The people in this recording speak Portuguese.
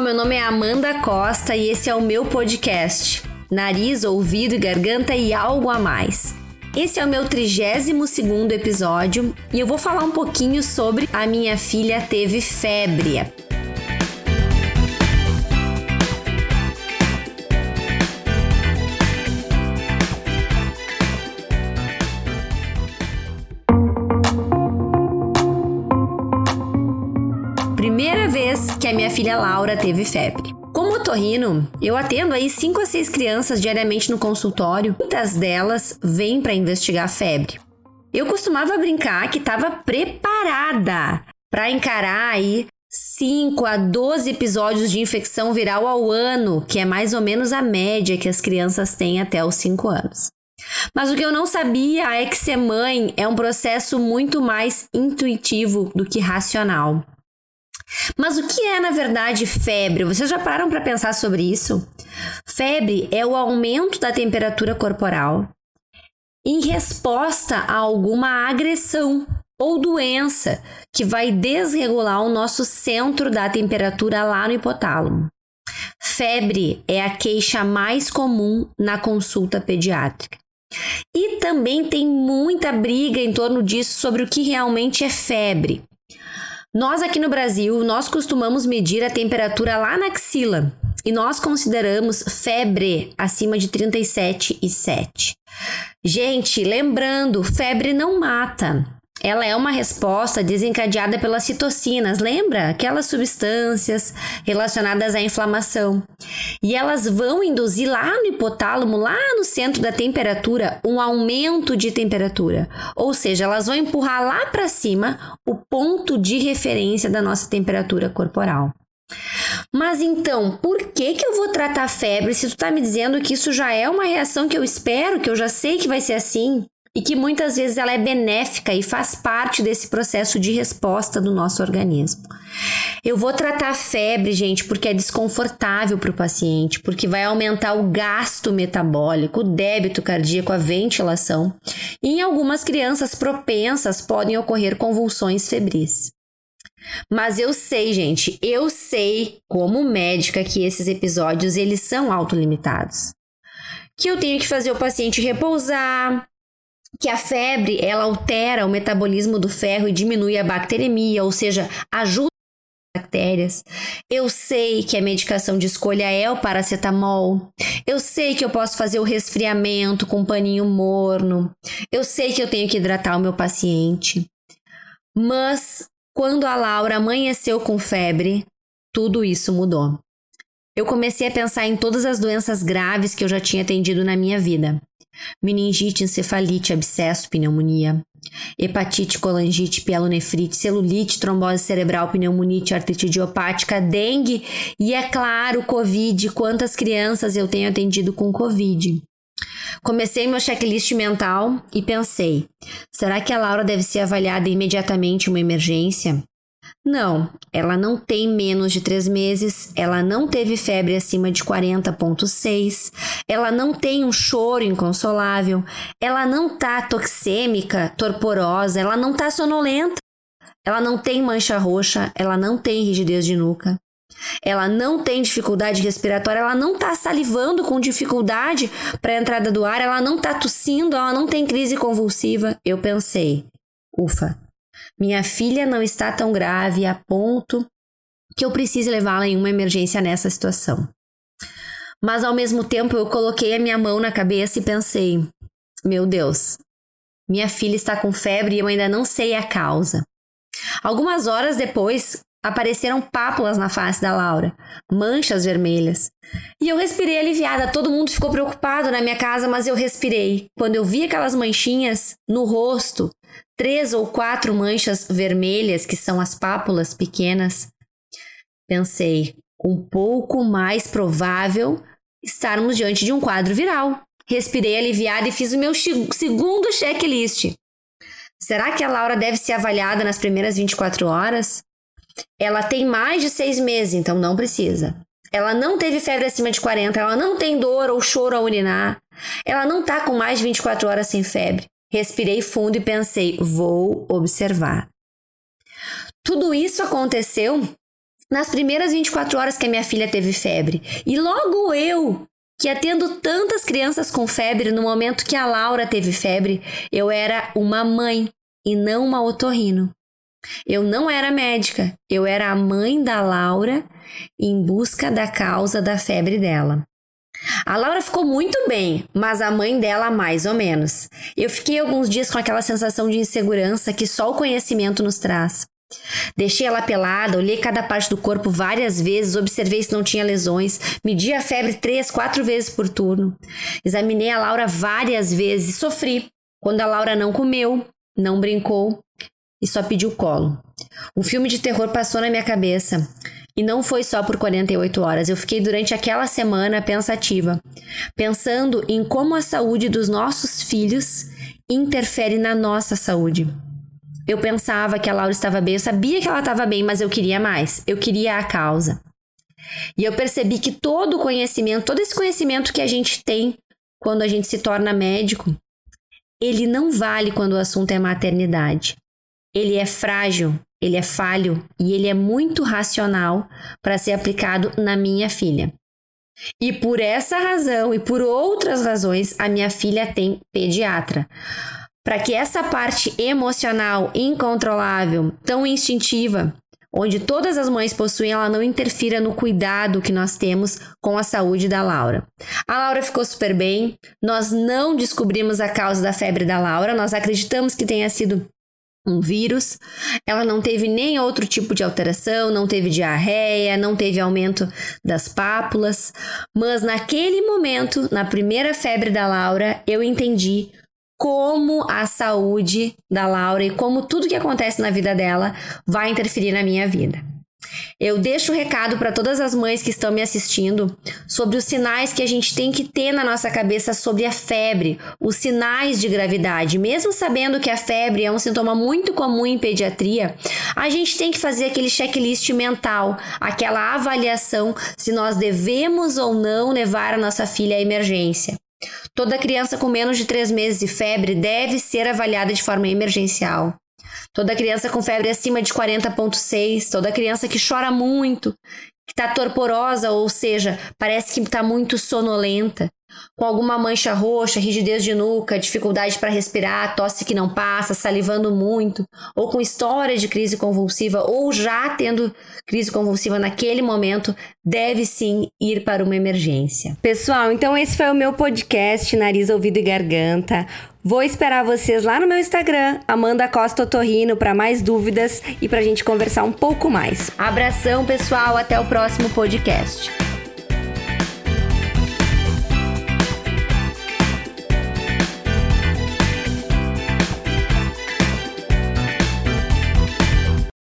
meu nome é Amanda Costa e esse é o meu podcast. Nariz, ouvido e garganta e algo a mais. Esse é o meu 32 segundo episódio e eu vou falar um pouquinho sobre a minha filha teve febre. A minha filha Laura teve febre. Como otorrino, eu atendo aí 5 a 6 crianças diariamente no consultório. Muitas delas vêm para investigar febre. Eu costumava brincar que estava preparada para encarar aí 5 a 12 episódios de infecção viral ao ano, que é mais ou menos a média que as crianças têm até os 5 anos. Mas o que eu não sabia é que ser mãe é um processo muito mais intuitivo do que racional. Mas o que é, na verdade, febre? Vocês já pararam para pensar sobre isso? Febre é o aumento da temperatura corporal em resposta a alguma agressão ou doença que vai desregular o nosso centro da temperatura lá no hipotálamo. Febre é a queixa mais comum na consulta pediátrica. E também tem muita briga em torno disso sobre o que realmente é febre. Nós aqui no Brasil, nós costumamos medir a temperatura lá na axila e nós consideramos febre acima de 37,7. Gente, lembrando, febre não mata. Ela é uma resposta desencadeada pelas citocinas, lembra? Aquelas substâncias relacionadas à inflamação. E elas vão induzir lá no hipotálamo, lá no centro da temperatura, um aumento de temperatura. Ou seja, elas vão empurrar lá para cima o ponto de referência da nossa temperatura corporal. Mas então, por que que eu vou tratar febre se tu tá me dizendo que isso já é uma reação que eu espero, que eu já sei que vai ser assim? E que muitas vezes ela é benéfica e faz parte desse processo de resposta do nosso organismo. Eu vou tratar a febre, gente, porque é desconfortável para o paciente, porque vai aumentar o gasto metabólico, o débito cardíaco, a ventilação. E em algumas crianças propensas podem ocorrer convulsões febris. Mas eu sei, gente, eu sei como médica que esses episódios eles são autolimitados. Que eu tenho que fazer o paciente repousar, que a febre ela altera o metabolismo do ferro e diminui a bacteremia, ou seja, ajuda as bactérias. Eu sei que a medicação de escolha é o paracetamol. Eu sei que eu posso fazer o resfriamento com um paninho morno. Eu sei que eu tenho que hidratar o meu paciente. Mas quando a Laura amanheceu com febre, tudo isso mudou. Eu comecei a pensar em todas as doenças graves que eu já tinha atendido na minha vida meningite, encefalite, abscesso, pneumonia, hepatite, colangite, pielonefrite, celulite, trombose cerebral, pneumonite, artrite idiopática, dengue e, é claro, Covid. Quantas crianças eu tenho atendido com Covid? Comecei meu checklist mental e pensei: será que a Laura deve ser avaliada imediatamente uma emergência? Não, ela não tem menos de três meses, ela não teve febre acima de 40,6, ela não tem um choro inconsolável, ela não tá toxêmica, torporosa, ela não tá sonolenta, ela não tem mancha roxa, ela não tem rigidez de nuca, ela não tem dificuldade respiratória, ela não tá salivando com dificuldade para a entrada do ar, ela não tá tossindo, ela não tem crise convulsiva. Eu pensei, ufa, minha filha não está tão grave a ponto que eu precise levá-la em uma emergência nessa situação. Mas ao mesmo tempo eu coloquei a minha mão na cabeça e pensei: meu Deus, minha filha está com febre e eu ainda não sei a causa. Algumas horas depois, apareceram pápulas na face da Laura, manchas vermelhas. E eu respirei aliviada. Todo mundo ficou preocupado na minha casa, mas eu respirei. Quando eu vi aquelas manchinhas no rosto, três ou quatro manchas vermelhas, que são as pápulas pequenas, pensei, um pouco mais provável estarmos diante de um quadro viral. Respirei aliviada e fiz o meu segundo checklist. Será que a Laura deve ser avaliada nas primeiras 24 horas? Ela tem mais de seis meses, então não precisa. Ela não teve febre acima de 40, ela não tem dor ou choro ao urinar. Ela não tá com mais de 24 horas sem febre. Respirei fundo e pensei: vou observar. Tudo isso aconteceu nas primeiras 24 horas que a minha filha teve febre. E logo eu, que atendo tantas crianças com febre, no momento que a Laura teve febre, eu era uma mãe e não uma otorrino. Eu não era médica, eu era a mãe da Laura em busca da causa da febre dela. A Laura ficou muito bem, mas a mãe dela mais ou menos. Eu fiquei alguns dias com aquela sensação de insegurança que só o conhecimento nos traz. Deixei ela pelada, olhei cada parte do corpo várias vezes, observei se não tinha lesões, medi a febre três, quatro vezes por turno. Examinei a Laura várias vezes e sofri quando a Laura não comeu, não brincou e só pediu colo. Um filme de terror passou na minha cabeça. E não foi só por 48 horas, eu fiquei durante aquela semana pensativa, pensando em como a saúde dos nossos filhos interfere na nossa saúde. Eu pensava que a Laura estava bem, eu sabia que ela estava bem, mas eu queria mais, eu queria a causa. E eu percebi que todo o conhecimento, todo esse conhecimento que a gente tem quando a gente se torna médico, ele não vale quando o assunto é maternidade. Ele é frágil, ele é falho e ele é muito racional para ser aplicado na minha filha. E por essa razão e por outras razões, a minha filha tem pediatra. Para que essa parte emocional incontrolável, tão instintiva, onde todas as mães possuem, ela não interfira no cuidado que nós temos com a saúde da Laura. A Laura ficou super bem, nós não descobrimos a causa da febre da Laura, nós acreditamos que tenha sido um vírus. Ela não teve nem outro tipo de alteração, não teve diarreia, não teve aumento das pápulas, mas naquele momento, na primeira febre da Laura, eu entendi como a saúde da Laura e como tudo que acontece na vida dela vai interferir na minha vida. Eu deixo o um recado para todas as mães que estão me assistindo sobre os sinais que a gente tem que ter na nossa cabeça sobre a febre, os sinais de gravidade. Mesmo sabendo que a febre é um sintoma muito comum em pediatria, a gente tem que fazer aquele checklist mental, aquela avaliação se nós devemos ou não levar a nossa filha à emergência. Toda criança com menos de 3 meses de febre deve ser avaliada de forma emergencial. Toda criança com febre acima de 40,6, toda criança que chora muito, que está torporosa, ou seja, parece que está muito sonolenta, com alguma mancha roxa, rigidez de nuca, dificuldade para respirar, tosse que não passa, salivando muito, ou com história de crise convulsiva, ou já tendo crise convulsiva naquele momento, deve sim ir para uma emergência. Pessoal, então esse foi o meu podcast Nariz, Ouvido e Garganta. Vou esperar vocês lá no meu Instagram, Amanda Costa Otorrino, para mais dúvidas e para a gente conversar um pouco mais. Abração, pessoal, até o próximo podcast.